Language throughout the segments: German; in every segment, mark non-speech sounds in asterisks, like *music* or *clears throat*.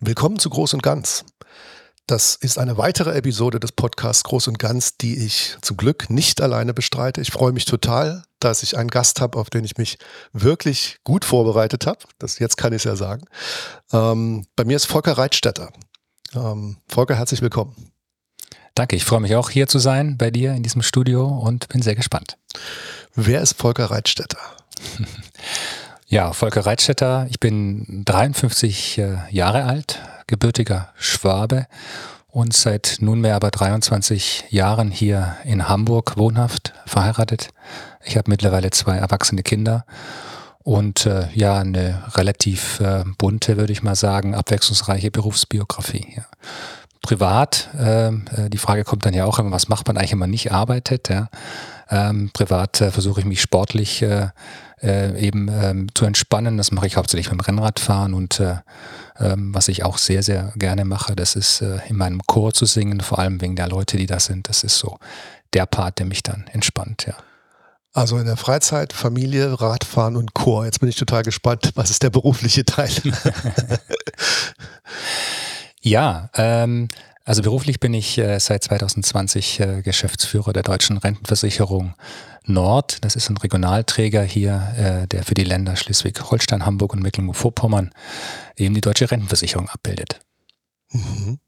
Willkommen zu Groß und Ganz. Das ist eine weitere Episode des Podcasts Groß und Ganz, die ich zum Glück nicht alleine bestreite. Ich freue mich total, dass ich einen Gast habe, auf den ich mich wirklich gut vorbereitet habe. Das, jetzt kann ich es ja sagen. Ähm, bei mir ist Volker Reitstetter. Ähm, Volker, herzlich willkommen. Danke, ich freue mich auch hier zu sein bei dir in diesem Studio und bin sehr gespannt. Wer ist Volker Reitstetter? *laughs* Ja, Volker Reitstetter, ich bin 53 äh, Jahre alt, gebürtiger Schwabe und seit nunmehr aber 23 Jahren hier in Hamburg wohnhaft, verheiratet. Ich habe mittlerweile zwei erwachsene Kinder und äh, ja, eine relativ äh, bunte, würde ich mal sagen, abwechslungsreiche Berufsbiografie. Ja. Privat, ähm, äh, die Frage kommt dann ja auch immer, was macht man eigentlich, wenn man nicht arbeitet? Ja? Ähm, privat äh, versuche ich mich sportlich äh, äh, eben ähm, zu entspannen. Das mache ich hauptsächlich beim Rennradfahren und äh, ähm, was ich auch sehr, sehr gerne mache, das ist äh, in meinem Chor zu singen, vor allem wegen der Leute, die da sind. Das ist so der Part, der mich dann entspannt, ja. Also in der Freizeit, Familie, Radfahren und Chor. Jetzt bin ich total gespannt, was ist der berufliche Teil? *laughs* ja, ähm, also beruflich bin ich äh, seit 2020 äh, Geschäftsführer der Deutschen Rentenversicherung Nord. Das ist ein Regionalträger hier, äh, der für die Länder Schleswig-Holstein, Hamburg und Mecklenburg-Vorpommern eben die deutsche Rentenversicherung abbildet. Mhm.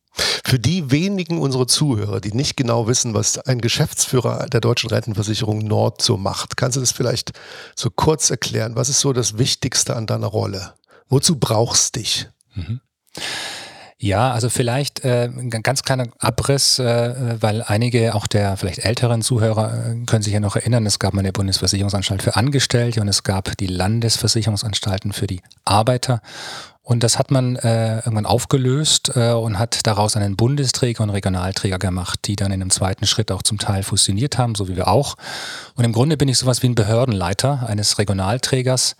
Für die wenigen unserer Zuhörer, die nicht genau wissen, was ein Geschäftsführer der deutschen Rentenversicherung Nord so macht, kannst du das vielleicht so kurz erklären? Was ist so das Wichtigste an deiner Rolle? Wozu brauchst du dich? Mhm. Ja, also vielleicht äh, ein ganz kleiner Abriss, äh, weil einige auch der vielleicht älteren Zuhörer äh, können sich ja noch erinnern, es gab mal eine Bundesversicherungsanstalt für Angestellte und es gab die Landesversicherungsanstalten für die Arbeiter. Und das hat man äh, irgendwann aufgelöst äh, und hat daraus einen Bundesträger und Regionalträger gemacht, die dann in einem zweiten Schritt auch zum Teil fusioniert haben, so wie wir auch. Und im Grunde bin ich sowas wie ein Behördenleiter eines Regionalträgers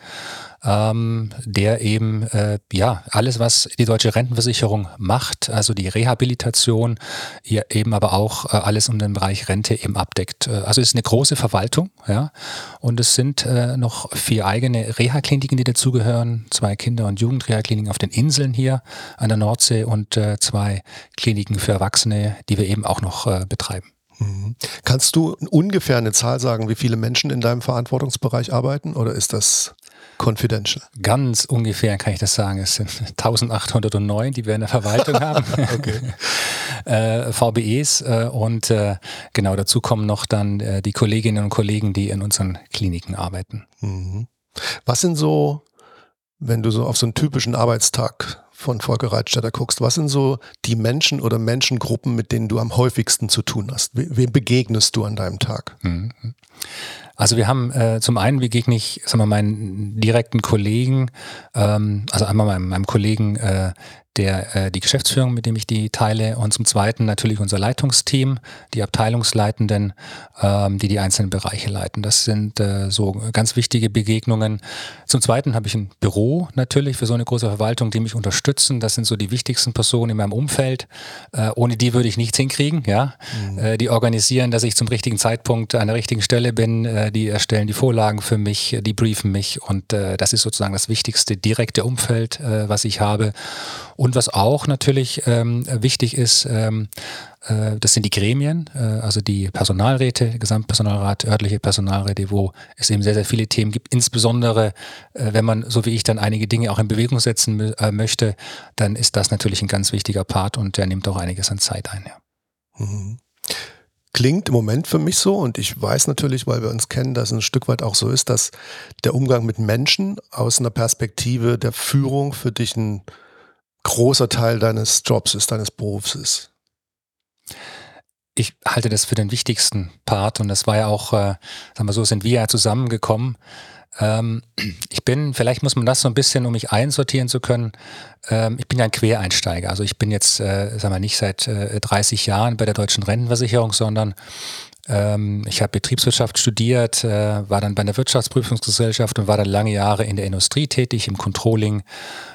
ähm, der eben äh, ja alles, was die deutsche Rentenversicherung macht, also die Rehabilitation, ja, eben aber auch äh, alles um den Bereich Rente eben abdeckt. Äh, also es ist eine große Verwaltung, ja, und es sind äh, noch vier eigene Reha-Kliniken, die dazugehören, zwei Kinder- und Jugendreha-Kliniken auf den Inseln hier an der Nordsee und äh, zwei Kliniken für Erwachsene, die wir eben auch noch äh, betreiben. Mhm. Kannst du ungefähr eine Zahl sagen, wie viele Menschen in deinem Verantwortungsbereich arbeiten oder ist das confidential? Ganz ungefähr kann ich das sagen. Es sind *laughs* 1809, die wir in der Verwaltung *laughs* haben. *laughs* äh, VBEs äh, und äh, genau dazu kommen noch dann äh, die Kolleginnen und Kollegen, die in unseren Kliniken arbeiten. Mhm. Was sind so, wenn du so auf so einen typischen Arbeitstag von Volker Reitstätter guckst, was sind so die Menschen oder Menschengruppen, mit denen du am häufigsten zu tun hast? Wem begegnest du an deinem Tag? Mhm. Also wir haben äh, zum einen begegne ich, sagen wir, meinen direkten Kollegen, ähm, also einmal meinem, meinem Kollegen äh, der, äh, die Geschäftsführung, mit dem ich die teile und zum Zweiten natürlich unser Leitungsteam, die Abteilungsleitenden, ähm, die die einzelnen Bereiche leiten. Das sind äh, so ganz wichtige Begegnungen. Zum Zweiten habe ich ein Büro natürlich für so eine große Verwaltung, die mich unterstützen. Das sind so die wichtigsten Personen in meinem Umfeld. Äh, ohne die würde ich nichts hinkriegen. Ja, mhm. äh, die organisieren, dass ich zum richtigen Zeitpunkt an der richtigen Stelle bin. Äh, die erstellen die Vorlagen für mich, die briefen mich und äh, das ist sozusagen das wichtigste direkte Umfeld, äh, was ich habe. Und was auch natürlich ähm, wichtig ist, ähm, äh, das sind die Gremien, äh, also die Personalräte, Gesamtpersonalrat, örtliche Personalräte, wo es eben sehr, sehr viele Themen gibt. Insbesondere, äh, wenn man, so wie ich, dann einige Dinge auch in Bewegung setzen äh, möchte, dann ist das natürlich ein ganz wichtiger Part und der nimmt auch einiges an Zeit ein. Ja. Mhm klingt im Moment für mich so und ich weiß natürlich, weil wir uns kennen, dass es ein Stück weit auch so ist, dass der Umgang mit Menschen aus einer Perspektive der Führung für dich ein großer Teil deines Jobs ist, deines Berufs ist? Ich halte das für den wichtigsten Part und das war ja auch, äh, sagen wir so, sind wir ja zusammengekommen. Ähm, ich bin, vielleicht muss man das so ein bisschen, um mich einsortieren zu können, ähm, ich bin ja ein Quereinsteiger. Also ich bin jetzt, äh, sagen wir nicht seit äh, 30 Jahren bei der Deutschen Rentenversicherung, sondern ähm, ich habe Betriebswirtschaft studiert, äh, war dann bei der Wirtschaftsprüfungsgesellschaft und war dann lange Jahre in der Industrie tätig, im Controlling,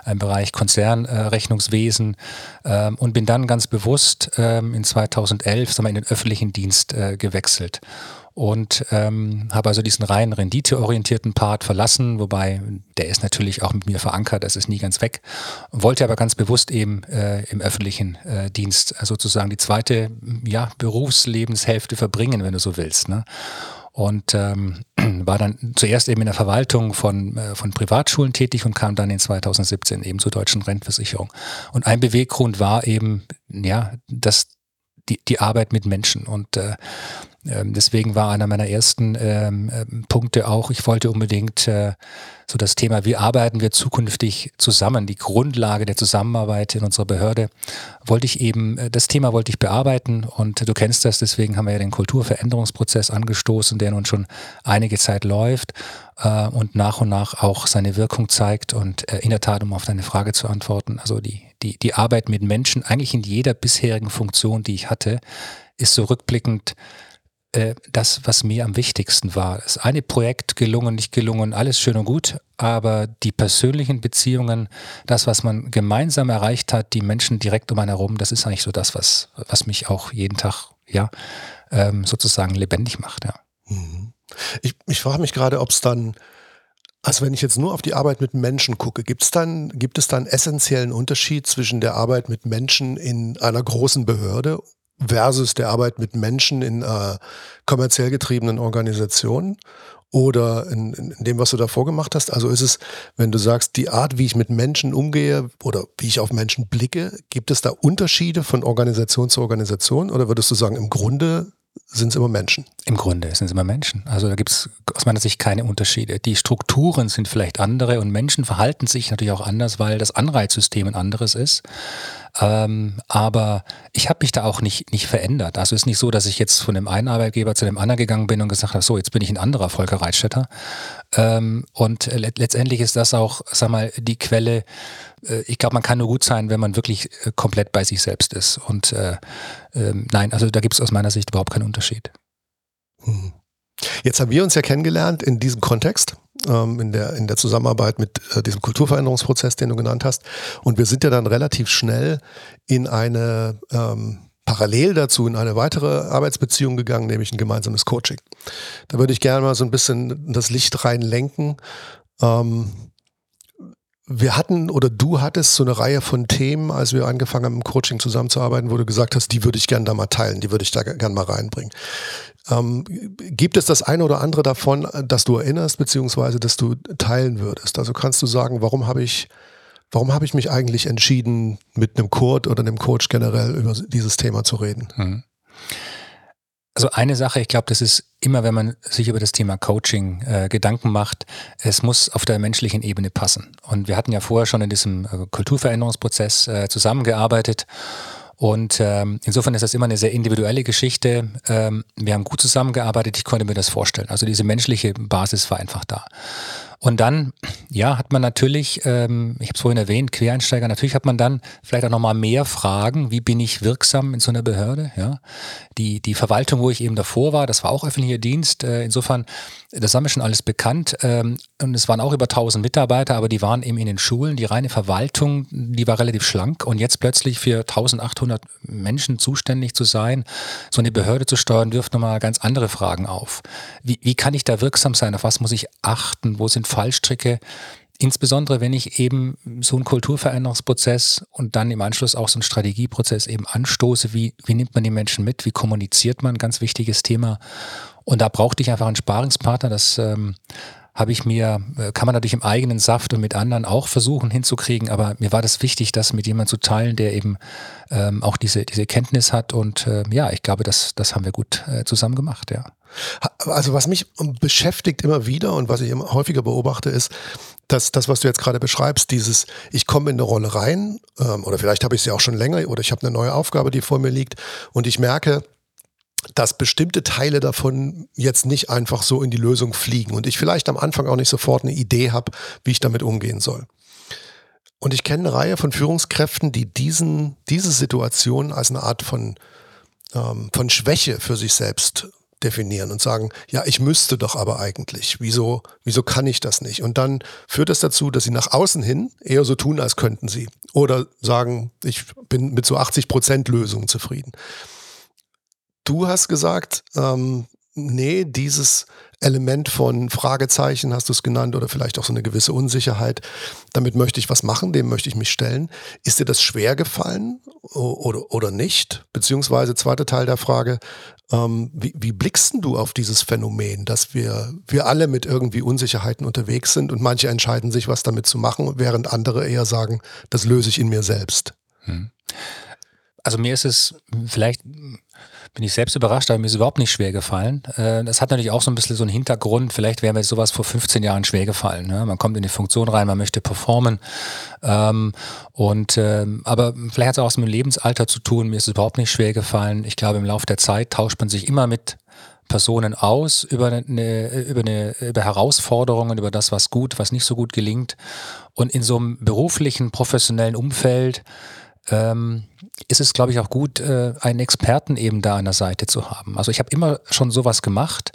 im Bereich Konzernrechnungswesen äh, ähm, und bin dann ganz bewusst ähm, in 2011 sagen wir, in den öffentlichen Dienst äh, gewechselt. Und ähm, habe also diesen rein renditeorientierten Part verlassen, wobei der ist natürlich auch mit mir verankert, das ist nie ganz weg. Wollte aber ganz bewusst eben äh, im öffentlichen äh, Dienst sozusagen die zweite ja, Berufslebenshälfte verbringen, wenn du so willst. Ne? und ähm, *clears throat* war dann zuerst eben in der Verwaltung von, äh, von Privatschulen tätig und kam dann in 2017 eben zur deutschen Rentenversicherung. Und ein Beweggrund war eben, ja, dass die, die Arbeit mit Menschen und äh, deswegen war einer meiner ersten ähm, ähm, Punkte auch, ich wollte unbedingt äh, so das Thema, wie arbeiten wir zukünftig zusammen, die Grundlage der Zusammenarbeit in unserer Behörde, wollte ich eben, äh, das Thema wollte ich bearbeiten. Und du kennst das, deswegen haben wir ja den Kulturveränderungsprozess angestoßen, der nun schon einige Zeit läuft äh, und nach und nach auch seine Wirkung zeigt und äh, in der Tat, um auf deine Frage zu antworten, also die, die, die Arbeit mit Menschen, eigentlich in jeder bisherigen Funktion, die ich hatte, ist so rückblickend äh, das, was mir am wichtigsten war. Das eine Projekt gelungen, nicht gelungen, alles schön und gut, aber die persönlichen Beziehungen, das, was man gemeinsam erreicht hat, die Menschen direkt um einen herum, das ist eigentlich so das, was, was mich auch jeden Tag, ja, ähm, sozusagen lebendig macht, ja. Mhm. Ich, ich frage mich gerade, ob es dann, also wenn ich jetzt nur auf die Arbeit mit Menschen gucke, gibt's dann, gibt es dann essentiellen Unterschied zwischen der Arbeit mit Menschen in einer großen Behörde versus der Arbeit mit Menschen in äh, kommerziell getriebenen Organisationen oder in, in, dem, was du davor gemacht hast? Also ist es, wenn du sagst, die Art, wie ich mit Menschen umgehe oder wie ich auf Menschen blicke, gibt es da Unterschiede von Organisation zu Organisation oder würdest du sagen, im Grunde sind es immer Menschen? Im Grunde sind es immer Menschen. Also da gibt es aus meiner Sicht keine Unterschiede. Die Strukturen sind vielleicht andere und Menschen verhalten sich natürlich auch anders, weil das Anreizsystem ein anderes ist. Ähm, aber ich habe mich da auch nicht, nicht verändert. Also es ist nicht so, dass ich jetzt von dem einen Arbeitgeber zu dem anderen gegangen bin und gesagt habe, so, jetzt bin ich ein anderer Volker Reitstätter. Ähm, und let letztendlich ist das auch, sag mal, die Quelle, ich glaube, man kann nur gut sein, wenn man wirklich äh, komplett bei sich selbst ist. Und äh, äh, nein, also da gibt es aus meiner Sicht überhaupt keinen Unterschied. Hm. Jetzt haben wir uns ja kennengelernt in diesem Kontext, ähm, in, der, in der Zusammenarbeit mit äh, diesem Kulturveränderungsprozess, den du genannt hast. Und wir sind ja dann relativ schnell in eine, ähm, parallel dazu, in eine weitere Arbeitsbeziehung gegangen, nämlich ein gemeinsames Coaching. Da würde ich gerne mal so ein bisschen das Licht reinlenken. Ähm, wir hatten oder du hattest so eine Reihe von Themen, als wir angefangen haben, im Coaching zusammenzuarbeiten, wo du gesagt hast, die würde ich gerne da mal teilen, die würde ich da gerne mal reinbringen. Ähm, gibt es das eine oder andere davon, das du erinnerst, beziehungsweise das du teilen würdest? Also kannst du sagen, warum habe ich, warum habe ich mich eigentlich entschieden, mit einem Coach oder einem Coach generell über dieses Thema zu reden? Hm. Also eine Sache, ich glaube, das ist immer, wenn man sich über das Thema Coaching äh, Gedanken macht, es muss auf der menschlichen Ebene passen. Und wir hatten ja vorher schon in diesem äh, Kulturveränderungsprozess äh, zusammengearbeitet. Und ähm, insofern ist das immer eine sehr individuelle Geschichte. Ähm, wir haben gut zusammengearbeitet, ich konnte mir das vorstellen. Also diese menschliche Basis war einfach da. Und dann, ja, hat man natürlich, ähm, ich habe es vorhin erwähnt, Quereinsteiger, natürlich hat man dann vielleicht auch nochmal mehr Fragen, wie bin ich wirksam in so einer Behörde? Ja? Die, die Verwaltung, wo ich eben davor war, das war auch öffentlicher Dienst. Äh, insofern, das haben wir schon alles bekannt. Ähm, und es waren auch über 1000 Mitarbeiter, aber die waren eben in den Schulen. Die reine Verwaltung, die war relativ schlank. Und jetzt plötzlich für 1800 Menschen zuständig zu sein, so eine Behörde zu steuern, wirft nochmal ganz andere Fragen auf. Wie, wie kann ich da wirksam sein? Auf was muss ich achten? Wo sind Fallstricke. Insbesondere wenn ich eben so einen Kulturveränderungsprozess und dann im Anschluss auch so einen Strategieprozess eben anstoße, wie, wie nimmt man die Menschen mit, wie kommuniziert man, ganz wichtiges Thema. Und da brauchte ich einfach einen Sparingspartner, das ähm, habe ich mir, äh, kann man natürlich im eigenen Saft und mit anderen auch versuchen hinzukriegen, aber mir war das wichtig, das mit jemandem zu teilen, der eben ähm, auch diese, diese Kenntnis hat und äh, ja, ich glaube, das, das haben wir gut äh, zusammen gemacht, ja. Also was mich beschäftigt immer wieder und was ich immer häufiger beobachte, ist, dass das, was du jetzt gerade beschreibst, dieses, ich komme in eine Rolle rein, ähm, oder vielleicht habe ich sie auch schon länger, oder ich habe eine neue Aufgabe, die vor mir liegt, und ich merke, dass bestimmte Teile davon jetzt nicht einfach so in die Lösung fliegen und ich vielleicht am Anfang auch nicht sofort eine Idee habe, wie ich damit umgehen soll. Und ich kenne eine Reihe von Führungskräften, die diesen, diese Situation als eine Art von, ähm, von Schwäche für sich selbst definieren und sagen, ja, ich müsste doch aber eigentlich. Wieso, wieso kann ich das nicht? Und dann führt das dazu, dass sie nach außen hin eher so tun, als könnten sie. Oder sagen, ich bin mit so 80 Prozent Lösungen zufrieden. Du hast gesagt, ähm, nee, dieses Element von Fragezeichen, hast du es genannt, oder vielleicht auch so eine gewisse Unsicherheit, damit möchte ich was machen, dem möchte ich mich stellen. Ist dir das schwer gefallen oder, oder nicht? Beziehungsweise zweiter Teil der Frage, ähm, wie, wie blickst du auf dieses Phänomen, dass wir, wir alle mit irgendwie Unsicherheiten unterwegs sind und manche entscheiden sich, was damit zu machen, während andere eher sagen, das löse ich in mir selbst? Hm. Also mir ist es vielleicht bin ich selbst überrascht, aber mir ist überhaupt nicht schwer gefallen. Äh, das hat natürlich auch so ein bisschen so einen Hintergrund. Vielleicht wäre mir sowas vor 15 Jahren schwer gefallen. Ne? Man kommt in die Funktion rein, man möchte performen. Ähm, und, ähm, aber vielleicht hat es auch was mit dem Lebensalter zu tun. Mir ist es überhaupt nicht schwer gefallen. Ich glaube, im Laufe der Zeit tauscht man sich immer mit Personen aus über eine, über eine, über Herausforderungen, über das, was gut, was nicht so gut gelingt. Und in so einem beruflichen, professionellen Umfeld ähm, ist es, glaube ich, auch gut, äh, einen Experten eben da an der Seite zu haben. Also ich habe immer schon sowas gemacht,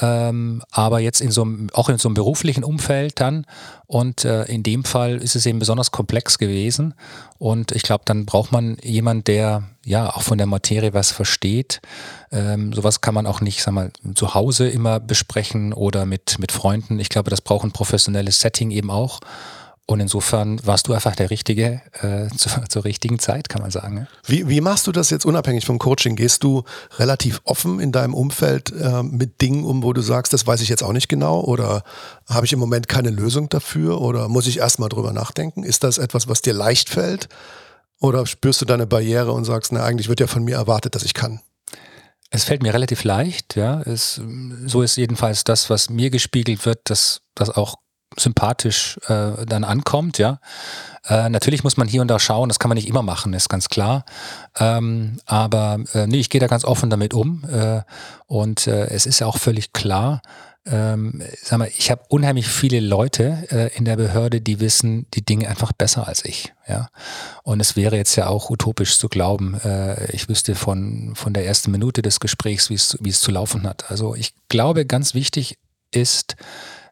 ähm, aber jetzt in so einem, auch in so einem beruflichen Umfeld dann. Und äh, in dem Fall ist es eben besonders komplex gewesen. Und ich glaube, dann braucht man jemanden, der ja auch von der Materie was versteht. Ähm, sowas kann man auch nicht, sag mal, zu Hause immer besprechen oder mit, mit Freunden. Ich glaube, das braucht ein professionelles Setting eben auch. Und insofern warst du einfach der Richtige äh, zu, *laughs* zur richtigen Zeit, kann man sagen. Ne? Wie, wie machst du das jetzt unabhängig vom Coaching? Gehst du relativ offen in deinem Umfeld äh, mit Dingen um, wo du sagst, das weiß ich jetzt auch nicht genau oder habe ich im Moment keine Lösung dafür oder muss ich erstmal drüber nachdenken? Ist das etwas, was dir leicht fällt? Oder spürst du deine Barriere und sagst, na, eigentlich wird ja von mir erwartet, dass ich kann? Es fällt mir relativ leicht, ja. Es, so ist jedenfalls das, was mir gespiegelt wird, dass das auch sympathisch äh, dann ankommt, ja. Äh, natürlich muss man hier und da schauen, das kann man nicht immer machen, ist ganz klar. Ähm, aber äh, nee, ich gehe da ganz offen damit um. Äh, und äh, es ist ja auch völlig klar, ähm, sag mal, ich habe unheimlich viele Leute äh, in der Behörde, die wissen die Dinge einfach besser als ich. Ja, und es wäre jetzt ja auch utopisch zu glauben, äh, ich wüsste von von der ersten Minute des Gesprächs, wie es wie es zu laufen hat. Also ich glaube, ganz wichtig ist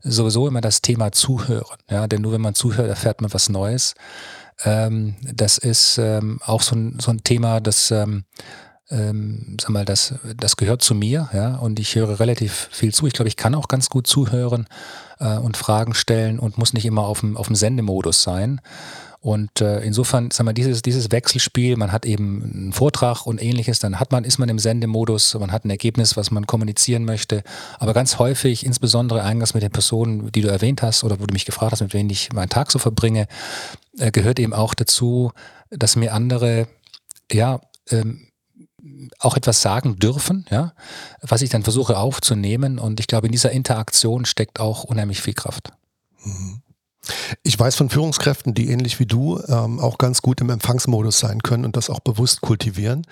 sowieso immer das Thema Zuhören. Ja, denn nur wenn man zuhört, erfährt man was Neues. Ähm, das ist ähm, auch so ein, so ein Thema, das, ähm, ähm, sag mal, das, das gehört zu mir, ja, und ich höre relativ viel zu. Ich glaube, ich kann auch ganz gut zuhören äh, und Fragen stellen und muss nicht immer auf dem, auf dem Sendemodus sein. Und äh, insofern, sagen wir, dieses, dieses Wechselspiel, man hat eben einen Vortrag und ähnliches, dann hat man, ist man im Sendemodus, man hat ein Ergebnis, was man kommunizieren möchte. Aber ganz häufig, insbesondere eingangs mit den Personen, die du erwähnt hast oder wo du mich gefragt hast, mit wem ich meinen Tag so verbringe, äh, gehört eben auch dazu, dass mir andere, ja, ähm, auch etwas sagen dürfen, ja, was ich dann versuche aufzunehmen. Und ich glaube, in dieser Interaktion steckt auch unheimlich viel Kraft. Mhm. Ich weiß von Führungskräften, die ähnlich wie du ähm, auch ganz gut im Empfangsmodus sein können und das auch bewusst kultivieren,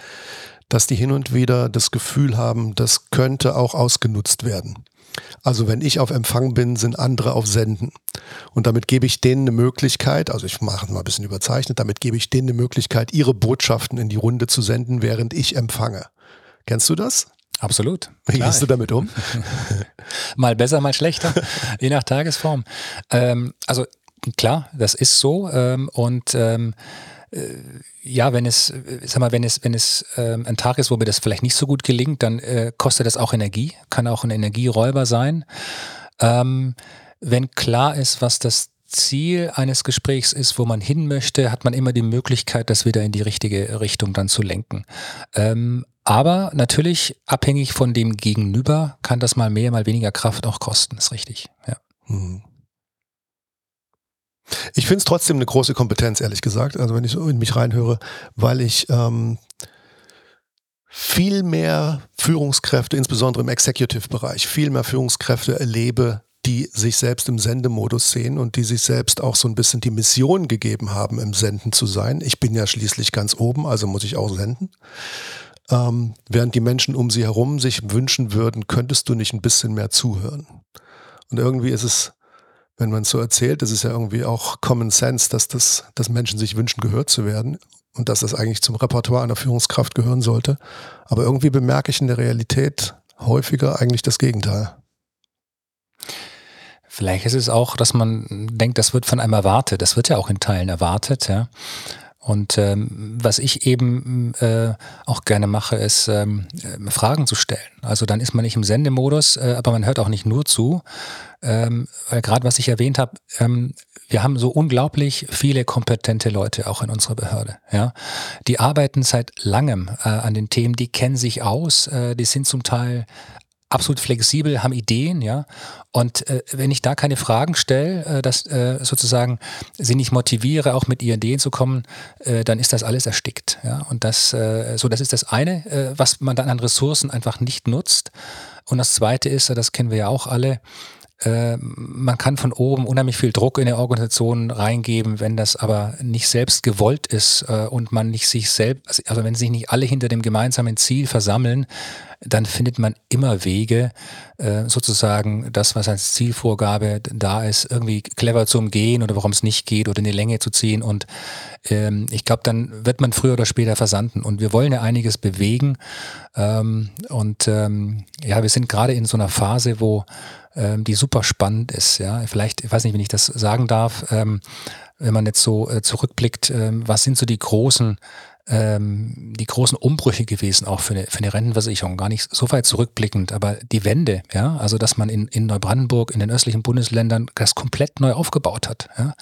dass die hin und wieder das Gefühl haben, das könnte auch ausgenutzt werden. Also wenn ich auf Empfang bin, sind andere auf Senden. Und damit gebe ich denen eine Möglichkeit, also ich mache es mal ein bisschen überzeichnet, damit gebe ich denen eine Möglichkeit, ihre Botschaften in die Runde zu senden, während ich empfange. Kennst du das? Absolut. Wie gehst du damit um? *laughs* mal besser, mal schlechter, je nach Tagesform. Ähm, also klar, das ist so. Ähm, und ähm, äh, ja, wenn es, sag mal, wenn es, wenn es ähm, ein Tag ist, wo mir das vielleicht nicht so gut gelingt, dann äh, kostet das auch Energie, kann auch ein Energieräuber sein. Ähm, wenn klar ist, was das Ziel eines Gesprächs ist, wo man hin möchte, hat man immer die Möglichkeit, das wieder in die richtige Richtung dann zu lenken. Ähm, aber natürlich, abhängig von dem Gegenüber, kann das mal mehr, mal weniger Kraft auch kosten, ist richtig. Ja. Hm. Ich finde es trotzdem eine große Kompetenz, ehrlich gesagt, also wenn ich so in mich reinhöre, weil ich ähm, viel mehr Führungskräfte, insbesondere im Executive-Bereich, viel mehr Führungskräfte erlebe, die sich selbst im Sendemodus sehen und die sich selbst auch so ein bisschen die Mission gegeben haben, im Senden zu sein. Ich bin ja schließlich ganz oben, also muss ich auch senden. Ähm, während die Menschen um sie herum sich wünschen würden, könntest du nicht ein bisschen mehr zuhören. Und irgendwie ist es, wenn man es so erzählt, ist es ja irgendwie auch Common Sense, dass, das, dass Menschen sich wünschen, gehört zu werden und dass das eigentlich zum Repertoire einer Führungskraft gehören sollte. Aber irgendwie bemerke ich in der Realität häufiger eigentlich das Gegenteil. Vielleicht ist es auch, dass man denkt, das wird von einem erwartet. Das wird ja auch in Teilen erwartet, ja. Und ähm, was ich eben äh, auch gerne mache, ist ähm, äh, Fragen zu stellen. Also dann ist man nicht im Sendemodus, äh, aber man hört auch nicht nur zu. Ähm, weil gerade was ich erwähnt habe, ähm, wir haben so unglaublich viele kompetente Leute auch in unserer Behörde. Ja, die arbeiten seit langem äh, an den Themen, die kennen sich aus, äh, die sind zum Teil absolut flexibel, haben Ideen, ja. Und äh, wenn ich da keine Fragen stelle, äh, dass äh, sozusagen sie nicht motiviere, auch mit ihren Ideen zu kommen, äh, dann ist das alles erstickt. Ja. Und das, äh, so, das ist das eine, äh, was man dann an Ressourcen einfach nicht nutzt. Und das zweite ist, das kennen wir ja auch alle, man kann von oben unheimlich viel Druck in der Organisation reingeben, wenn das aber nicht selbst gewollt ist und man nicht sich selbst, also wenn sich nicht alle hinter dem gemeinsamen Ziel versammeln, dann findet man immer Wege, äh, sozusagen das, was als Zielvorgabe da ist, irgendwie clever zu umgehen oder warum es nicht geht oder in die Länge zu ziehen. Und ähm, ich glaube, dann wird man früher oder später versanden. Und wir wollen ja einiges bewegen. Ähm, und ähm, ja, wir sind gerade in so einer Phase, wo ähm, die super spannend ist. Ja, vielleicht, ich weiß nicht, wenn ich das sagen darf, ähm, wenn man jetzt so äh, zurückblickt, ähm, was sind so die großen ähm, die großen Umbrüche gewesen, auch für eine, für eine Rentenversicherung, gar nicht so weit zurückblickend, aber die Wende, ja, also dass man in, in Neubrandenburg, in den östlichen Bundesländern das komplett neu aufgebaut hat. Ja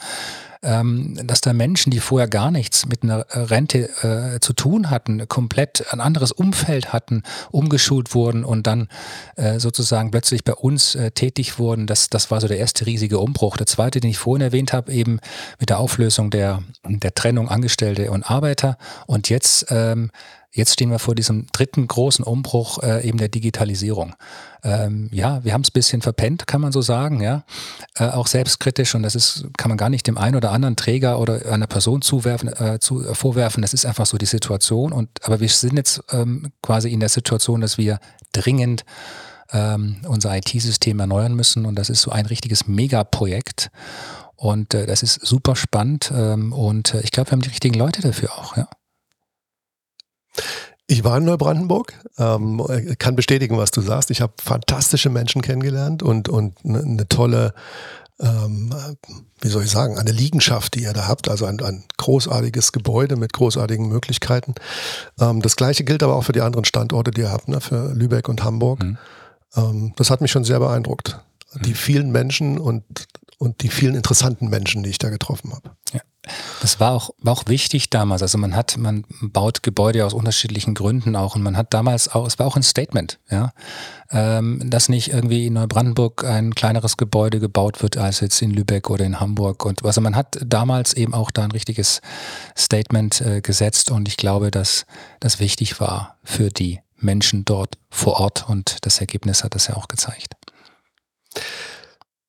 ähm, dass da Menschen, die vorher gar nichts mit einer Rente äh, zu tun hatten, komplett ein anderes Umfeld hatten, umgeschult wurden und dann äh, sozusagen plötzlich bei uns äh, tätig wurden. Das, das war so der erste riesige Umbruch. Der zweite, den ich vorhin erwähnt habe, eben mit der Auflösung der, der Trennung Angestellte und Arbeiter. Und jetzt ähm, Jetzt stehen wir vor diesem dritten großen Umbruch äh, eben der Digitalisierung. Ähm, ja, wir haben es ein bisschen verpennt, kann man so sagen, ja. Äh, auch selbstkritisch und das ist, kann man gar nicht dem einen oder anderen Träger oder einer Person zuwerfen, äh, zu, äh, vorwerfen. Das ist einfach so die Situation. Und aber wir sind jetzt ähm, quasi in der Situation, dass wir dringend ähm, unser IT-System erneuern müssen und das ist so ein richtiges Megaprojekt. Und äh, das ist super spannend ähm, und äh, ich glaube, wir haben die richtigen Leute dafür auch, ja. Ich war in Neubrandenburg, ähm, kann bestätigen, was du sagst. Ich habe fantastische Menschen kennengelernt und, und eine ne tolle, ähm, wie soll ich sagen, eine Liegenschaft, die ihr da habt, also ein, ein großartiges Gebäude mit großartigen Möglichkeiten. Ähm, das gleiche gilt aber auch für die anderen Standorte, die ihr habt, ne, für Lübeck und Hamburg. Mhm. Ähm, das hat mich schon sehr beeindruckt. Mhm. Die vielen Menschen und, und die vielen interessanten Menschen, die ich da getroffen habe. Ja. Das war auch, war auch wichtig damals. Also man hat, man baut Gebäude aus unterschiedlichen Gründen auch und man hat damals auch, es war auch ein Statement, ja, ähm, dass nicht irgendwie in Neubrandenburg ein kleineres Gebäude gebaut wird als jetzt in Lübeck oder in Hamburg und also man hat damals eben auch da ein richtiges Statement äh, gesetzt und ich glaube, dass das wichtig war für die Menschen dort vor Ort und das Ergebnis hat das ja auch gezeigt.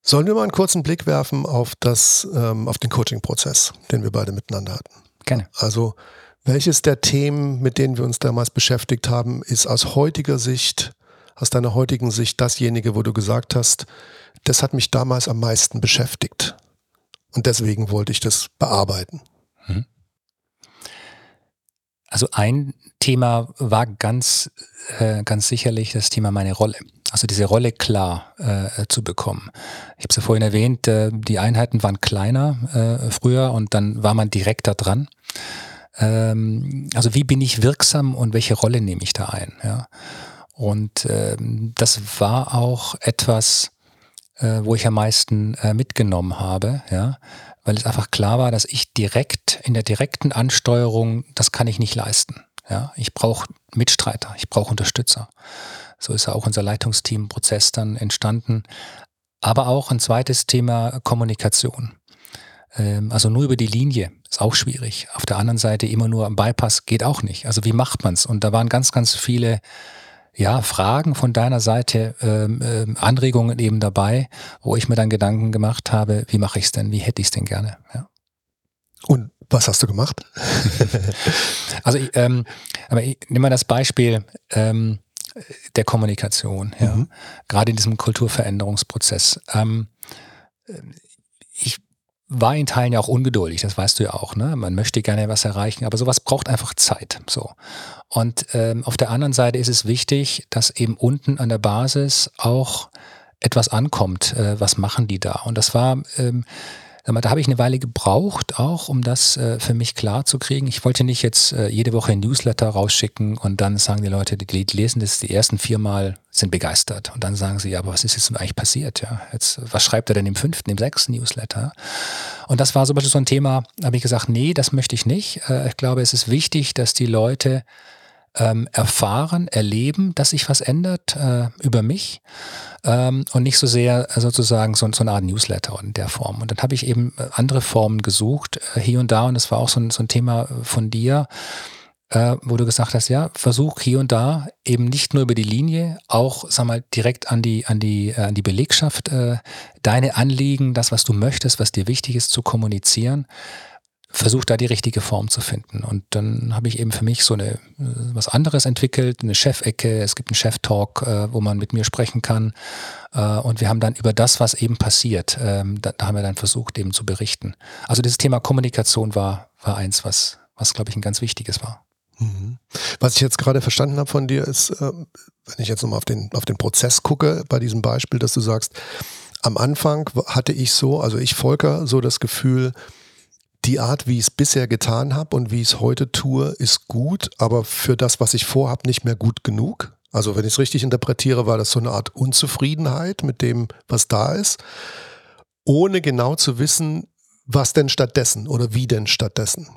Sollen wir mal einen kurzen Blick werfen auf das, ähm, auf den Coaching-Prozess, den wir beide miteinander hatten? Gerne. Also, welches der Themen, mit denen wir uns damals beschäftigt haben, ist aus heutiger Sicht, aus deiner heutigen Sicht dasjenige, wo du gesagt hast, das hat mich damals am meisten beschäftigt. Und deswegen wollte ich das bearbeiten. Mhm. Also ein Thema war ganz, äh, ganz sicherlich das Thema meine Rolle. Also diese Rolle klar äh, zu bekommen. Ich habe es ja vorhin erwähnt, äh, die Einheiten waren kleiner äh, früher und dann war man direkter dran. Ähm, also wie bin ich wirksam und welche Rolle nehme ich da ein? Ja? Und ähm, das war auch etwas, äh, wo ich am meisten äh, mitgenommen habe, ja, weil es einfach klar war, dass ich direkt in der direkten Ansteuerung, das kann ich nicht leisten. Ja, ich brauche Mitstreiter, ich brauche Unterstützer. So ist ja auch unser Leitungsteam-Prozess dann entstanden. Aber auch ein zweites Thema Kommunikation. Ähm, also nur über die Linie ist auch schwierig. Auf der anderen Seite immer nur am Bypass geht auch nicht. Also wie macht man es? Und da waren ganz, ganz viele ja, Fragen von deiner Seite, ähm, ähm, Anregungen eben dabei, wo ich mir dann Gedanken gemacht habe, wie mache ich es denn, wie hätte ich es denn gerne. Ja. Und was hast du gemacht? *laughs* also ich, ähm, aber ich nehme mal das Beispiel, ähm, der Kommunikation, ja. Mhm. Gerade in diesem Kulturveränderungsprozess. Ähm, ich war in Teilen ja auch ungeduldig, das weißt du ja auch, ne? Man möchte gerne was erreichen, aber sowas braucht einfach Zeit. So. Und ähm, auf der anderen Seite ist es wichtig, dass eben unten an der Basis auch etwas ankommt. Äh, was machen die da? Und das war ähm, da habe ich eine Weile gebraucht, auch um das äh, für mich klar zu kriegen. Ich wollte nicht jetzt äh, jede Woche ein Newsletter rausschicken und dann sagen die Leute, die lesen das die ersten viermal, sind begeistert. Und dann sagen sie, ja, aber was ist jetzt eigentlich passiert? Ja, jetzt, was schreibt er denn im fünften, im sechsten Newsletter? Und das war zum Beispiel so ein Thema, habe ich gesagt, nee, das möchte ich nicht. Äh, ich glaube, es ist wichtig, dass die Leute ähm, erfahren, erleben, dass sich was ändert äh, über mich ähm, und nicht so sehr äh, sozusagen so, so eine Art Newsletter in der Form. Und dann habe ich eben äh, andere Formen gesucht, äh, hier und da, und das war auch so ein, so ein Thema von dir, äh, wo du gesagt hast, ja, versuch hier und da eben nicht nur über die Linie, auch, sag mal, direkt an die, an die, äh, an die Belegschaft, äh, deine Anliegen, das, was du möchtest, was dir wichtig ist, zu kommunizieren versucht da die richtige Form zu finden. Und dann habe ich eben für mich so eine was anderes entwickelt, eine Chefecke, es gibt einen Chef-Talk, äh, wo man mit mir sprechen kann. Äh, und wir haben dann über das, was eben passiert, ähm, da, da, haben wir dann versucht, eben zu berichten. Also dieses Thema Kommunikation war, war eins, was, was glaube ich, ein ganz wichtiges war. Mhm. Was ich jetzt gerade verstanden habe von dir ist, äh, wenn ich jetzt nochmal auf den, auf den Prozess gucke, bei diesem Beispiel, dass du sagst, am Anfang hatte ich so, also ich Volker, so das Gefühl, die Art, wie ich es bisher getan habe und wie ich es heute tue, ist gut, aber für das, was ich vorhabe, nicht mehr gut genug. Also wenn ich es richtig interpretiere, war das so eine Art Unzufriedenheit mit dem, was da ist, ohne genau zu wissen, was denn stattdessen oder wie denn stattdessen.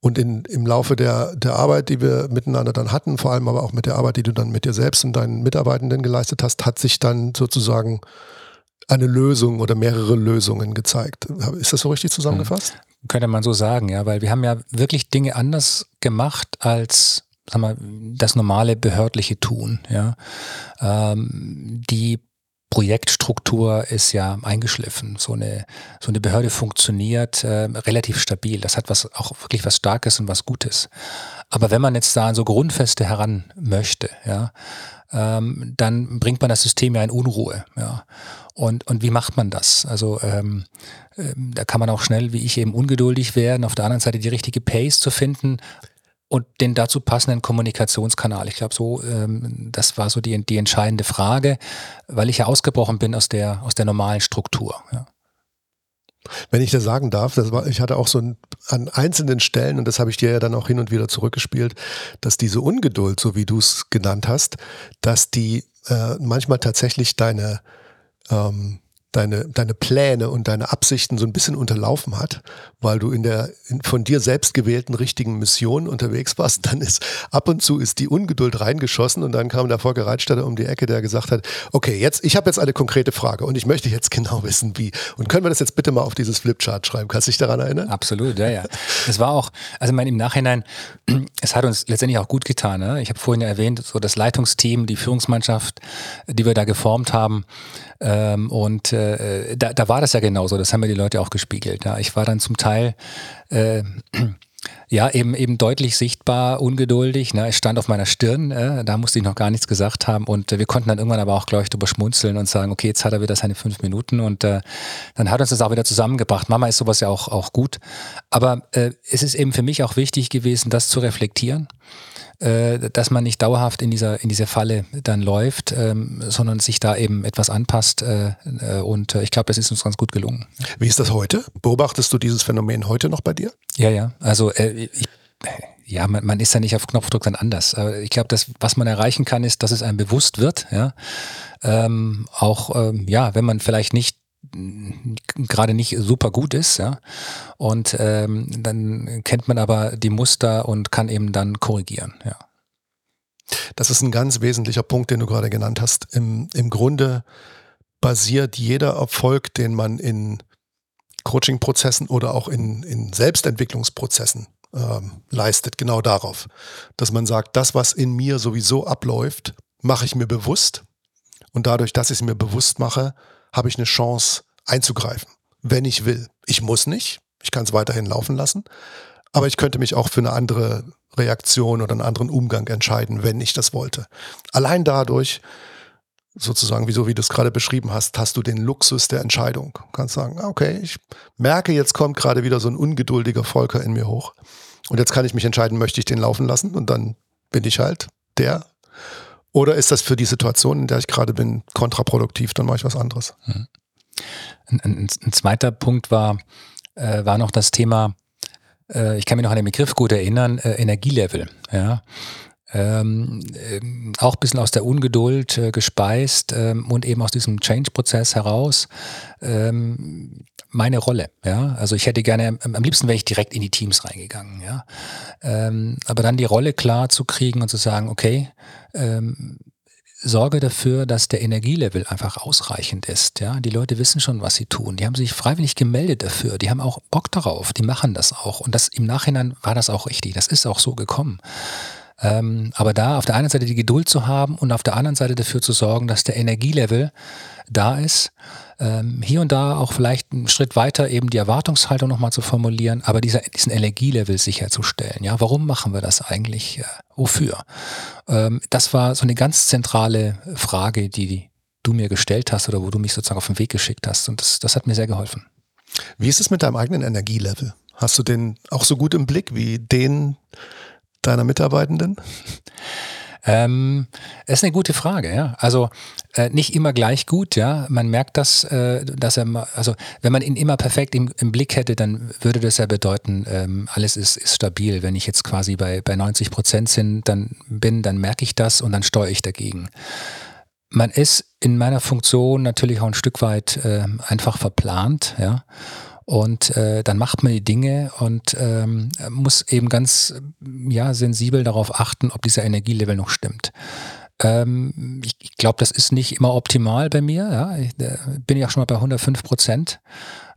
Und in, im Laufe der, der Arbeit, die wir miteinander dann hatten, vor allem aber auch mit der Arbeit, die du dann mit dir selbst und deinen Mitarbeitenden geleistet hast, hat sich dann sozusagen eine Lösung oder mehrere Lösungen gezeigt. Ist das so richtig zusammengefasst? Hm. Könnte man so sagen, ja, weil wir haben ja wirklich Dinge anders gemacht als sag mal, das normale behördliche Tun. Ja. Ähm, die Projektstruktur ist ja eingeschliffen. So eine, so eine Behörde funktioniert äh, relativ stabil. Das hat was auch wirklich was Starkes und was Gutes. Aber wenn man jetzt da an so Grundfeste heran möchte, ja, ähm, dann bringt man das System ja in Unruhe. Ja. Und, und wie macht man das? Also ähm, ähm, da kann man auch schnell, wie ich eben, ungeduldig werden, auf der anderen Seite die richtige Pace zu finden und den dazu passenden Kommunikationskanal. Ich glaube, so, ähm, das war so die, die entscheidende Frage, weil ich ja ausgebrochen bin aus der, aus der normalen Struktur. Ja. Wenn ich das sagen darf, das war, ich hatte auch so ein, an einzelnen Stellen, und das habe ich dir ja dann auch hin und wieder zurückgespielt, dass diese Ungeduld, so wie du es genannt hast, dass die äh, manchmal tatsächlich deine ähm, deine, deine Pläne und deine Absichten so ein bisschen unterlaufen hat, weil du in der in von dir selbst gewählten richtigen Mission unterwegs warst, *laughs* dann ist ab und zu ist die Ungeduld reingeschossen und dann kam der Volker um die Ecke, der gesagt hat, okay, jetzt, ich habe jetzt eine konkrete Frage und ich möchte jetzt *laughs* genau wissen, wie. Und können wir das jetzt bitte mal auf dieses Flipchart schreiben? Kannst du dich daran erinnern? Absolut, ja, ja. Es war auch, also ich meine, im Nachhinein, *clears throat* es hat uns letztendlich auch gut getan. Ne? Ich habe vorhin ja erwähnt, so das Leitungsteam, die Führungsmannschaft, die wir da geformt haben, ähm, und äh, da, da war das ja genauso, das haben mir die Leute auch gespiegelt. Ja. Ich war dann zum Teil äh, *clears throat* ja, eben, eben deutlich sichtbar, ungeduldig. Ne? Es stand auf meiner Stirn, äh, da musste ich noch gar nichts gesagt haben. Und äh, wir konnten dann irgendwann aber auch, glaube ich, drüber schmunzeln und sagen, okay, jetzt hat er wieder seine fünf Minuten. Und äh, dann hat uns das auch wieder zusammengebracht. Mama ist sowas ja auch, auch gut. Aber äh, es ist eben für mich auch wichtig gewesen, das zu reflektieren äh, dass man nicht dauerhaft in dieser, in diese Falle dann läuft, ähm, sondern sich da eben etwas anpasst. Äh, äh und äh, ich glaube, das ist uns ganz gut gelungen. Wie ist das heute? Beobachtest du dieses Phänomen heute noch bei dir? Ja, ja. Also äh, ich, ja, man, man ist ja nicht auf Knopfdruck dann anders. Ich glaube, das, was man erreichen kann, ist, dass es einem bewusst wird. Ja, ähm, auch ähm, ja, wenn man vielleicht nicht gerade nicht super gut ist, ja. Und ähm, dann kennt man aber die Muster und kann eben dann korrigieren, ja. Das ist ein ganz wesentlicher Punkt, den du gerade genannt hast. Im, im Grunde basiert jeder Erfolg, den man in Coaching-Prozessen oder auch in, in Selbstentwicklungsprozessen ähm, leistet, genau darauf, dass man sagt, das, was in mir sowieso abläuft, mache ich mir bewusst. Und dadurch, dass ich es mir bewusst mache, habe ich eine Chance einzugreifen, wenn ich will. Ich muss nicht, ich kann es weiterhin laufen lassen, aber ich könnte mich auch für eine andere Reaktion oder einen anderen Umgang entscheiden, wenn ich das wollte. Allein dadurch, sozusagen, wieso wie du es gerade beschrieben hast, hast du den Luxus der Entscheidung. Du kannst sagen, okay, ich merke, jetzt kommt gerade wieder so ein ungeduldiger Volker in mir hoch. Und jetzt kann ich mich entscheiden, möchte ich den laufen lassen? Und dann bin ich halt der. Oder ist das für die Situation, in der ich gerade bin, kontraproduktiv? Dann mache ich was anderes. Mhm. Ein, ein, ein zweiter Punkt war, äh, war noch das Thema, äh, ich kann mich noch an den Begriff gut erinnern, äh, Energielevel. Ja. Ähm, äh, auch ein bisschen aus der Ungeduld äh, gespeist ähm, und eben aus diesem Change-Prozess heraus ähm, meine Rolle. Ja, also ich hätte gerne, am liebsten wäre ich direkt in die Teams reingegangen. Ja, ähm, aber dann die Rolle klar zu kriegen und zu sagen, okay, ähm, sorge dafür, dass der Energielevel einfach ausreichend ist. Ja, die Leute wissen schon, was sie tun. Die haben sich freiwillig gemeldet dafür. Die haben auch Bock darauf. Die machen das auch. Und das im Nachhinein war das auch richtig. Das ist auch so gekommen. Ähm, aber da auf der einen Seite die Geduld zu haben und auf der anderen Seite dafür zu sorgen, dass der Energielevel da ist. Ähm, hier und da auch vielleicht einen Schritt weiter eben die Erwartungshaltung nochmal zu formulieren, aber dieser, diesen Energielevel sicherzustellen. Ja, warum machen wir das eigentlich? Äh, wofür? Ähm, das war so eine ganz zentrale Frage, die du mir gestellt hast oder wo du mich sozusagen auf den Weg geschickt hast. Und das, das hat mir sehr geholfen. Wie ist es mit deinem eigenen Energielevel? Hast du den auch so gut im Blick wie den deiner Mitarbeitenden? Ähm, ist eine gute Frage, ja. Also äh, nicht immer gleich gut, ja. Man merkt das, äh, dass er, also wenn man ihn immer perfekt im, im Blick hätte, dann würde das ja bedeuten, ähm, alles ist, ist stabil. Wenn ich jetzt quasi bei, bei 90 Prozent dann bin, dann merke ich das und dann steuere ich dagegen. Man ist in meiner Funktion natürlich auch ein Stück weit äh, einfach verplant, ja. Und äh, dann macht man die Dinge und ähm, muss eben ganz ja, sensibel darauf achten, ob dieser Energielevel noch stimmt. Ähm, ich, ich glaube, das ist nicht immer optimal bei mir. Ja. Ich äh, bin ja schon mal bei 105 Prozent.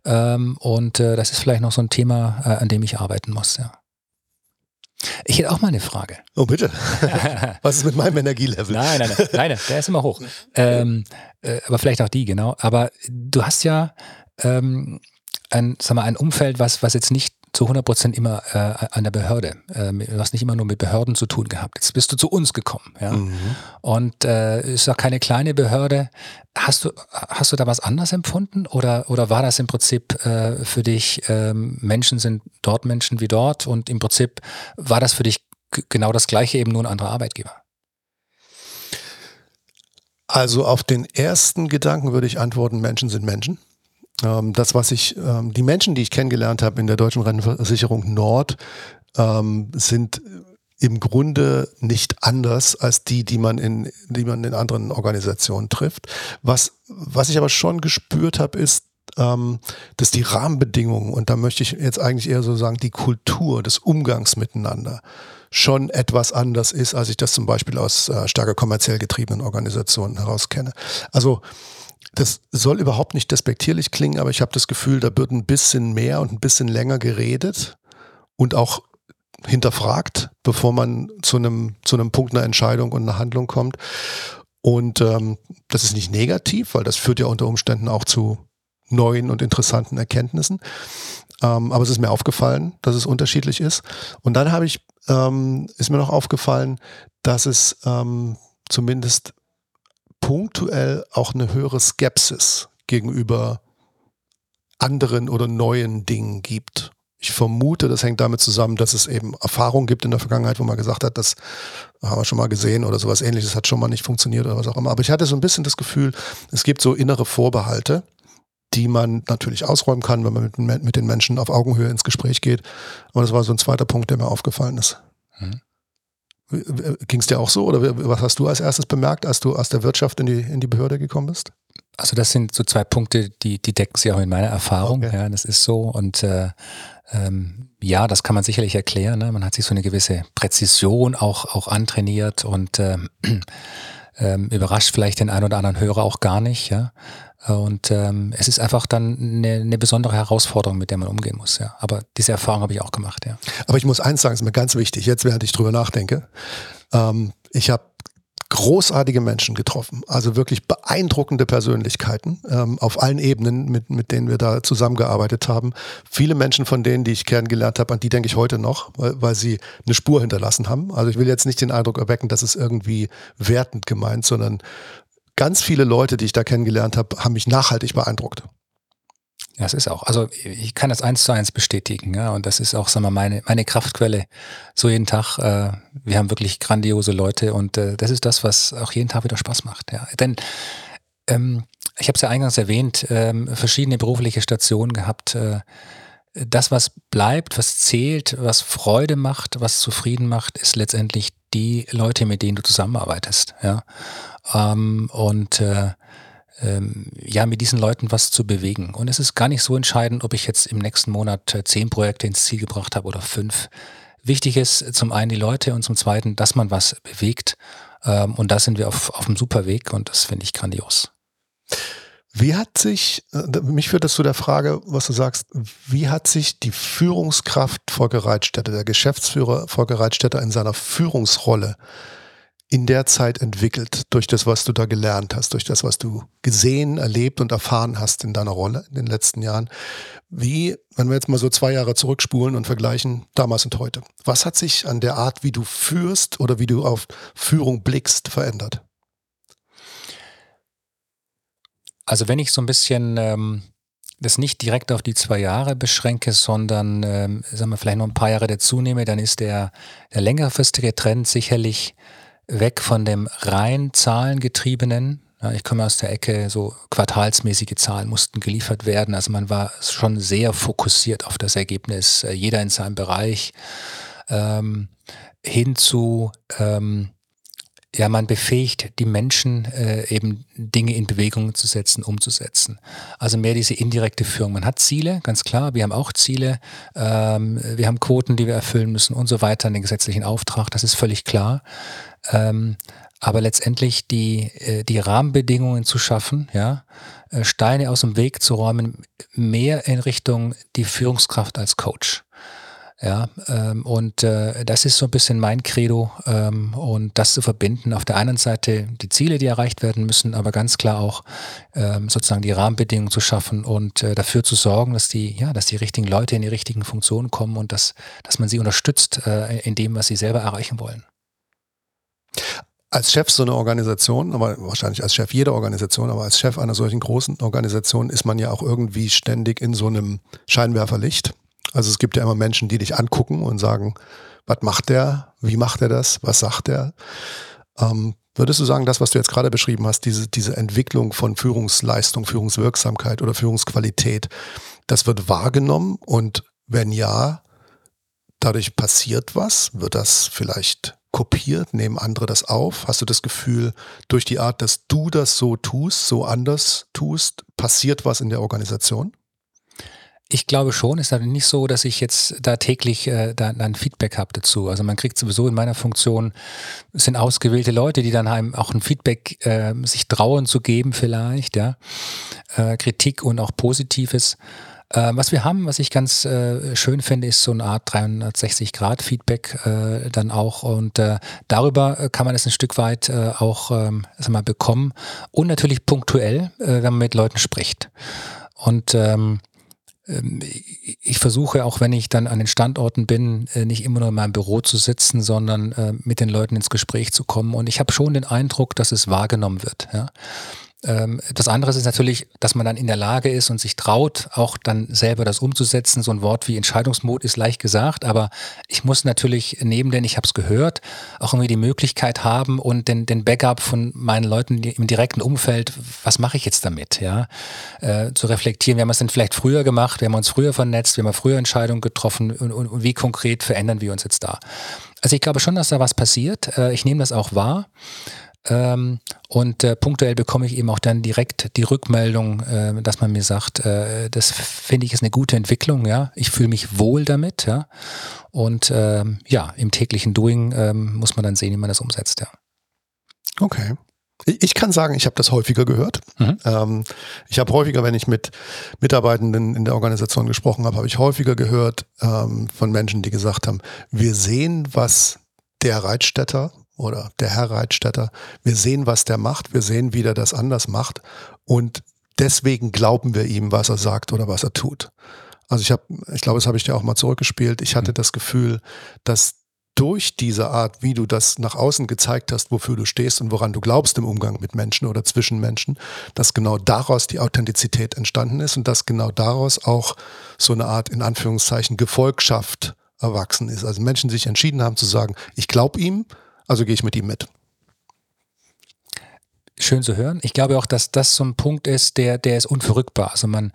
Ähm, und äh, das ist vielleicht noch so ein Thema, äh, an dem ich arbeiten muss. Ja. Ich hätte auch mal eine Frage. Oh, bitte. *laughs* Was ist mit meinem Energielevel? Nein, nein, nein, nein, der ist immer hoch. *laughs* Ähm, äh, aber vielleicht auch die, genau. Aber du hast ja ähm, ein, sag mal, ein Umfeld, was, was jetzt nicht zu 100 Prozent immer äh, an der Behörde, äh, hast nicht immer nur mit Behörden zu tun gehabt. Jetzt bist du zu uns gekommen, ja. Mhm. Und äh, ist auch keine kleine Behörde. Hast du, hast du da was anders empfunden oder, oder war das im Prinzip äh, für dich, äh, Menschen sind dort Menschen wie dort und im Prinzip war das für dich genau das gleiche, eben nur ein anderer Arbeitgeber? Also auf den ersten Gedanken würde ich antworten, Menschen sind Menschen. Ähm, das, was ich, ähm, die Menschen, die ich kennengelernt habe in der Deutschen Rentenversicherung Nord, ähm, sind im Grunde nicht anders als die, die man in, die man in anderen Organisationen trifft. Was, was ich aber schon gespürt habe, ist, ähm, dass die Rahmenbedingungen, und da möchte ich jetzt eigentlich eher so sagen, die Kultur des Umgangs miteinander schon etwas anders ist, als ich das zum Beispiel aus äh, stärker kommerziell getriebenen Organisationen heraus kenne. Also das soll überhaupt nicht despektierlich klingen, aber ich habe das Gefühl, da wird ein bisschen mehr und ein bisschen länger geredet und auch hinterfragt, bevor man zu einem, zu einem Punkt einer Entscheidung und einer Handlung kommt. Und ähm, das ist nicht negativ, weil das führt ja unter Umständen auch zu neuen und interessanten Erkenntnissen. Ähm, aber es ist mir aufgefallen, dass es unterschiedlich ist. Und dann habe ich, ähm, ist mir noch aufgefallen, dass es ähm, zumindest punktuell auch eine höhere Skepsis gegenüber anderen oder neuen Dingen gibt. Ich vermute, das hängt damit zusammen, dass es eben Erfahrungen gibt in der Vergangenheit, wo man gesagt hat, das haben wir schon mal gesehen oder sowas ähnliches hat schon mal nicht funktioniert oder was auch immer. Aber ich hatte so ein bisschen das Gefühl, es gibt so innere Vorbehalte, die man natürlich ausräumen kann, wenn man mit, mit den Menschen auf Augenhöhe ins Gespräch geht. Aber das war so ein zweiter Punkt, der mir aufgefallen ist. Mhm. Ging es dir auch so oder was hast du als erstes bemerkt, als du aus der Wirtschaft in die, in die Behörde gekommen bist? Also das sind so zwei Punkte, die, die decken sich auch in meiner Erfahrung. Okay. Ja, das ist so und äh, ähm, ja, das kann man sicherlich erklären. Ne? Man hat sich so eine gewisse Präzision auch, auch antrainiert und ähm, ähm, überrascht vielleicht den einen oder anderen Hörer auch gar nicht. Ja? Und ähm, es ist einfach dann eine, eine besondere Herausforderung, mit der man umgehen muss. Ja. Aber diese Erfahrung habe ich auch gemacht. Ja. Aber ich muss eins sagen, ist mir ganz wichtig, jetzt während ich drüber nachdenke. Ähm, ich habe großartige Menschen getroffen, also wirklich beeindruckende Persönlichkeiten ähm, auf allen Ebenen, mit, mit denen wir da zusammengearbeitet haben. Viele Menschen von denen, die ich kennengelernt habe, an die denke ich heute noch, weil, weil sie eine Spur hinterlassen haben. Also ich will jetzt nicht den Eindruck erwecken, dass es irgendwie wertend gemeint, sondern ganz viele Leute, die ich da kennengelernt habe, haben mich nachhaltig beeindruckt. Ja, es ist auch. Also ich kann das eins zu eins bestätigen, ja. Und das ist auch, sagen wir, meine, meine Kraftquelle. So jeden Tag. Äh, wir haben wirklich grandiose Leute und äh, das ist das, was auch jeden Tag wieder Spaß macht, ja. Denn ähm, ich habe es ja eingangs erwähnt, ähm, verschiedene berufliche Stationen gehabt. Äh, das, was bleibt, was zählt, was Freude macht, was zufrieden macht, ist letztendlich die Leute, mit denen du zusammenarbeitest. Ja? Ähm, und äh, ähm, ja, mit diesen Leuten was zu bewegen. Und es ist gar nicht so entscheidend, ob ich jetzt im nächsten Monat äh, zehn Projekte ins Ziel gebracht habe oder fünf. Wichtig ist zum einen die Leute und zum zweiten, dass man was bewegt. Ähm, und da sind wir auf, auf einem super Weg und das finde ich grandios. Wie hat sich, äh, mich führt das zu der Frage, was du sagst, wie hat sich die Führungskraft Volker Reitstätter, der Geschäftsführer Volker Reitstätter in seiner Führungsrolle in der Zeit entwickelt, durch das, was du da gelernt hast, durch das, was du gesehen, erlebt und erfahren hast in deiner Rolle in den letzten Jahren? Wie, wenn wir jetzt mal so zwei Jahre zurückspulen und vergleichen, damals und heute, was hat sich an der Art, wie du führst oder wie du auf Führung blickst, verändert? Also wenn ich so ein bisschen ähm, das nicht direkt auf die zwei Jahre beschränke, sondern ähm, sagen wir vielleicht noch ein paar Jahre dazu nehme, dann ist der, der längerfristige Trend sicherlich weg von dem rein zahlengetriebenen. Ja, ich komme aus der Ecke, so quartalsmäßige Zahlen mussten geliefert werden. Also man war schon sehr fokussiert auf das Ergebnis, äh, jeder in seinem Bereich, ähm, hin zu ähm, ja, man befähigt die Menschen, äh, eben Dinge in Bewegung zu setzen, umzusetzen. Also mehr diese indirekte Führung. Man hat Ziele, ganz klar, wir haben auch Ziele, ähm, wir haben Quoten, die wir erfüllen müssen und so weiter, den gesetzlichen Auftrag, das ist völlig klar. Ähm, aber letztendlich die, äh, die Rahmenbedingungen zu schaffen, ja, äh, Steine aus dem Weg zu räumen, mehr in Richtung die Führungskraft als Coach. Ja, ähm, und äh, das ist so ein bisschen mein Credo ähm, und das zu verbinden. Auf der einen Seite die Ziele, die erreicht werden müssen, aber ganz klar auch ähm, sozusagen die Rahmenbedingungen zu schaffen und äh, dafür zu sorgen, dass die, ja, dass die richtigen Leute in die richtigen Funktionen kommen und dass, dass man sie unterstützt äh, in dem, was sie selber erreichen wollen. Als Chef so einer Organisation, aber wahrscheinlich als Chef jeder Organisation, aber als Chef einer solchen großen Organisation ist man ja auch irgendwie ständig in so einem Scheinwerferlicht. Also es gibt ja immer Menschen, die dich angucken und sagen, was macht der? Wie macht er das? Was sagt er? Ähm, würdest du sagen, das, was du jetzt gerade beschrieben hast, diese, diese Entwicklung von Führungsleistung, Führungswirksamkeit oder Führungsqualität, das wird wahrgenommen und wenn ja, dadurch passiert was? Wird das vielleicht kopiert? Nehmen andere das auf? Hast du das Gefühl, durch die Art, dass du das so tust, so anders tust, passiert was in der Organisation? Ich glaube schon, ist aber nicht so, dass ich jetzt da täglich äh, da, dann Feedback habe dazu. Also man kriegt sowieso in meiner Funktion, es sind ausgewählte Leute, die dann auch ein Feedback äh, sich trauen zu geben vielleicht, ja. Äh, Kritik und auch Positives. Äh, was wir haben, was ich ganz äh, schön finde, ist so eine Art 360-Grad-Feedback äh, dann auch. Und äh, darüber kann man es ein Stück weit äh, auch ähm, sag mal, bekommen. Und natürlich punktuell, äh, wenn man mit Leuten spricht. Und ähm, ich versuche, auch wenn ich dann an den Standorten bin, äh, nicht immer nur in meinem Büro zu sitzen, sondern äh, mit den Leuten ins Gespräch zu kommen. Und ich habe schon den Eindruck, dass es wahrgenommen wird. Ähm, das andere ist natürlich, dass man dann in der Lage ist und sich traut, auch dann selber das umzusetzen. So ein Wort wie Entscheidungsmod ist leicht gesagt, aber ich muss natürlich neben den, ich habe es gehört, auch irgendwie die Möglichkeit haben und den, den Backup von meinen Leuten im direkten Umfeld, was mache ich jetzt damit, ja, äh, zu reflektieren. Wir haben es denn vielleicht früher gemacht, wir haben uns früher vernetzt, wir haben früher Entscheidungen getroffen und, und, und wie konkret verändern wir uns jetzt da. Also ich glaube schon, dass da was passiert. Äh, ich nehme das auch wahr. Ähm, und äh, punktuell bekomme ich eben auch dann direkt die Rückmeldung, äh, dass man mir sagt, äh, das finde ich ist eine gute Entwicklung, ja. Ich fühle mich wohl damit, ja. Und ähm, ja, im täglichen Doing ähm, muss man dann sehen, wie man das umsetzt, ja. Okay. Ich kann sagen, ich habe das häufiger gehört. Mhm. Ähm, ich habe häufiger, wenn ich mit Mitarbeitenden in der Organisation gesprochen habe, habe ich häufiger gehört ähm, von Menschen, die gesagt haben, wir sehen, was der Reitstätter oder der Herr Reitstätter. Wir sehen, was der macht, wir sehen, wie der das anders macht und deswegen glauben wir ihm, was er sagt oder was er tut. Also ich habe, ich glaube, das habe ich dir auch mal zurückgespielt. Ich hatte mhm. das Gefühl, dass durch diese Art, wie du das nach außen gezeigt hast, wofür du stehst und woran du glaubst im Umgang mit Menschen oder zwischen Menschen, dass genau daraus die Authentizität entstanden ist und dass genau daraus auch so eine Art, in Anführungszeichen, Gefolgschaft erwachsen ist. Also Menschen sich entschieden haben zu sagen, ich glaube ihm also gehe ich mit ihm mit. schön zu hören. Ich glaube auch, dass das so ein Punkt ist, der, der ist unverrückbar. Also man,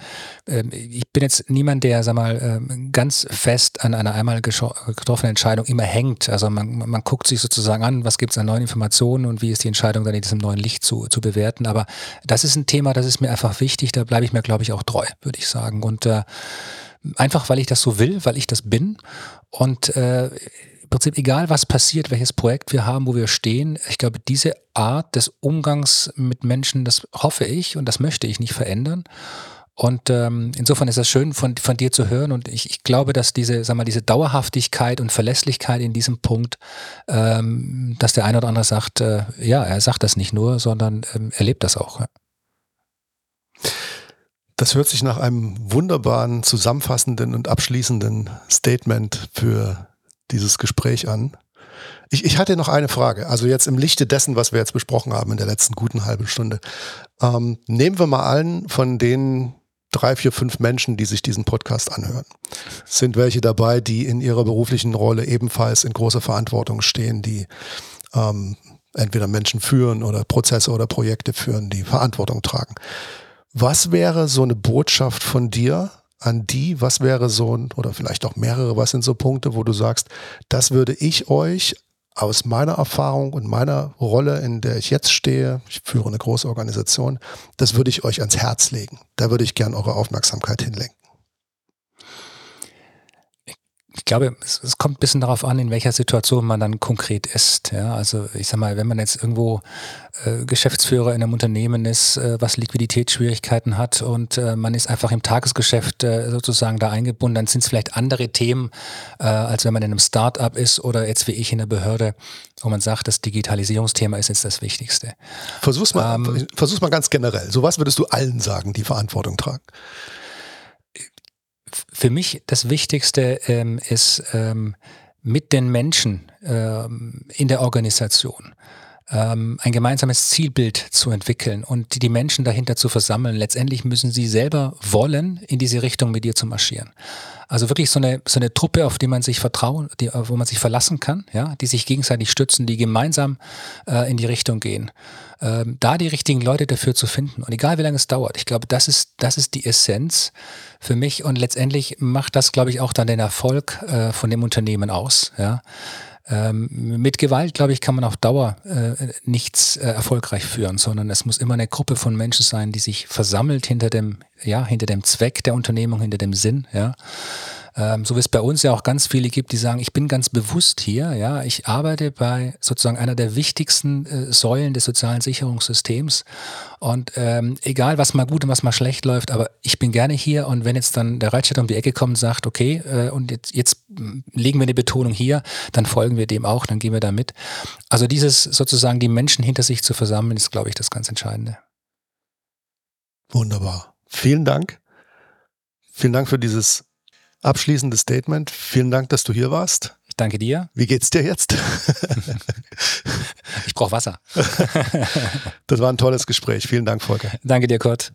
ähm, ich bin jetzt niemand, der, sag mal, ähm, ganz fest an einer einmal getroffenen Entscheidung immer hängt. Also man, man guckt sich sozusagen an, was gibt es an neuen Informationen und wie ist die Entscheidung dann in diesem neuen Licht zu, zu bewerten. Aber das ist ein Thema, das ist mir einfach wichtig. Da bleibe ich mir, glaube ich, auch treu, würde ich sagen. Und äh, einfach, weil ich das so will, weil ich das bin. Und äh, im Prinzip egal, was passiert, welches Projekt wir haben, wo wir stehen, ich glaube, diese Art des Umgangs mit Menschen, das hoffe ich und das möchte ich nicht verändern. Und ähm, insofern ist das schön von, von dir zu hören und ich, ich glaube, dass diese, sag mal, diese Dauerhaftigkeit und Verlässlichkeit in diesem Punkt, ähm, dass der eine oder andere sagt, äh, ja, er sagt das nicht nur, sondern ähm, er lebt das auch. Das hört sich nach einem wunderbaren, zusammenfassenden und abschließenden Statement für dieses Gespräch an. Ich, ich hatte noch eine Frage. Also jetzt im Lichte dessen, was wir jetzt besprochen haben in der letzten guten halben Stunde. Ähm, nehmen wir mal allen von den drei, vier, fünf Menschen, die sich diesen Podcast anhören. Sind welche dabei, die in ihrer beruflichen Rolle ebenfalls in großer Verantwortung stehen, die ähm, entweder Menschen führen oder Prozesse oder Projekte führen, die Verantwortung tragen. Was wäre so eine Botschaft von dir an die, was wäre so ein, oder vielleicht auch mehrere, was sind so Punkte, wo du sagst, das würde ich euch aus meiner Erfahrung und meiner Rolle, in der ich jetzt stehe, ich führe eine große Organisation, das würde ich euch ans Herz legen. Da würde ich gern eure Aufmerksamkeit hinlenken ich glaube, es, es, kommt ein bisschen darauf an, in welcher Situation man dann konkret ist. Ja, also ich sag mal, wenn man jetzt irgendwo äh, Geschäftsführer in einem Unternehmen ist, äh, was Liquiditätsschwierigkeiten hat und äh, man ist einfach im Tagesgeschäft äh, sozusagen da eingebunden, dann sind es vielleicht andere Themen, äh, als wenn man in einem Start-up ist oder jetzt wie ich in der Behörde, wo man sagt, das Digitalisierungsthema ist jetzt das Wichtigste. Versuch's mal, ähm, versuch's mal ganz generell. So was würdest du allen sagen, die Verantwortung tragen? Für mich das Wichtigste ähm, ist ähm, mit den Menschen ähm, in der Organisation ähm, ein gemeinsames Zielbild zu entwickeln und die Menschen dahinter zu versammeln. Letztendlich müssen sie selber wollen, in diese Richtung mit dir zu marschieren. Also wirklich so eine, so eine Truppe, auf die man sich vertrauen, die, wo man sich verlassen kann, ja, die sich gegenseitig stützen, die gemeinsam äh, in die Richtung gehen. Ähm, da die richtigen Leute dafür zu finden. Und egal wie lange es dauert, ich glaube, das ist, das ist die Essenz für mich. Und letztendlich macht das, glaube ich, auch dann den Erfolg äh, von dem Unternehmen aus. Ja. Ähm, mit Gewalt, glaube ich, kann man auf Dauer äh, nichts äh, erfolgreich führen, sondern es muss immer eine Gruppe von Menschen sein, die sich versammelt hinter dem, ja, hinter dem Zweck der Unternehmung, hinter dem Sinn, ja. Ähm, so wie es bei uns ja auch ganz viele gibt, die sagen, ich bin ganz bewusst hier, ja, ich arbeite bei sozusagen einer der wichtigsten äh, Säulen des sozialen Sicherungssystems und ähm, egal, was mal gut und was mal schlecht läuft, aber ich bin gerne hier und wenn jetzt dann der Reitstadt um die Ecke kommt und sagt, okay, äh, und jetzt, jetzt legen wir eine Betonung hier, dann folgen wir dem auch, dann gehen wir da mit. Also dieses sozusagen die Menschen hinter sich zu versammeln, ist, glaube ich, das ganz Entscheidende. Wunderbar. Vielen Dank. Vielen Dank für dieses abschließendes Statement. Vielen Dank, dass du hier warst. Ich danke dir. Wie geht's dir jetzt? *laughs* ich brauche Wasser. *laughs* das war ein tolles Gespräch. Vielen Dank, Volker. Danke dir, Kurt.